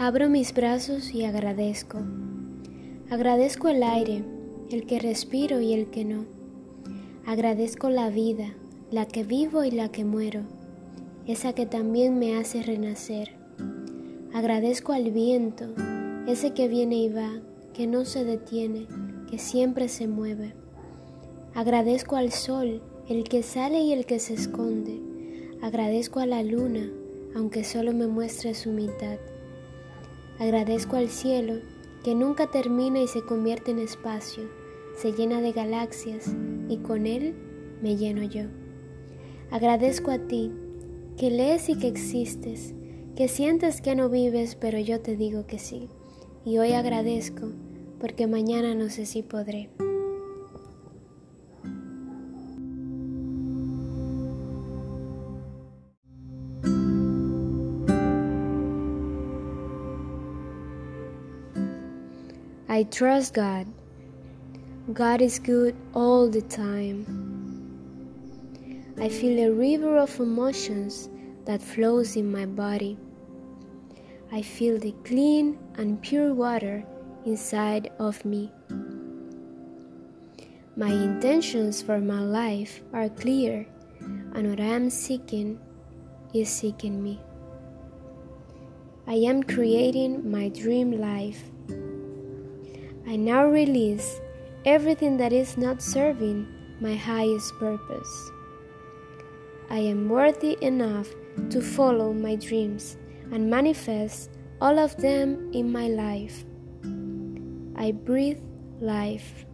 Abro mis brazos y agradezco. Agradezco el aire, el que respiro y el que no. Agradezco la vida, la que vivo y la que muero, esa que también me hace renacer. Agradezco al viento, ese que viene y va, que no se detiene, que siempre se mueve. Agradezco al sol, el que sale y el que se esconde. Agradezco a la luna, aunque solo me muestre su mitad. Agradezco al cielo, que nunca termina y se convierte en espacio, se llena de galaxias y con él me lleno yo. Agradezco a ti, que lees y que existes, que sientes que no vives, pero yo te digo que sí. Y hoy agradezco, porque mañana no sé si podré. I trust God. God is good all the time. I feel a river of emotions that flows in my body. I feel the clean and pure water inside of me. My intentions for my life are clear, and what I am seeking is seeking me. I am creating my dream life. I now release everything that is not serving my highest purpose. I am worthy enough to follow my dreams and manifest all of them in my life. I breathe life.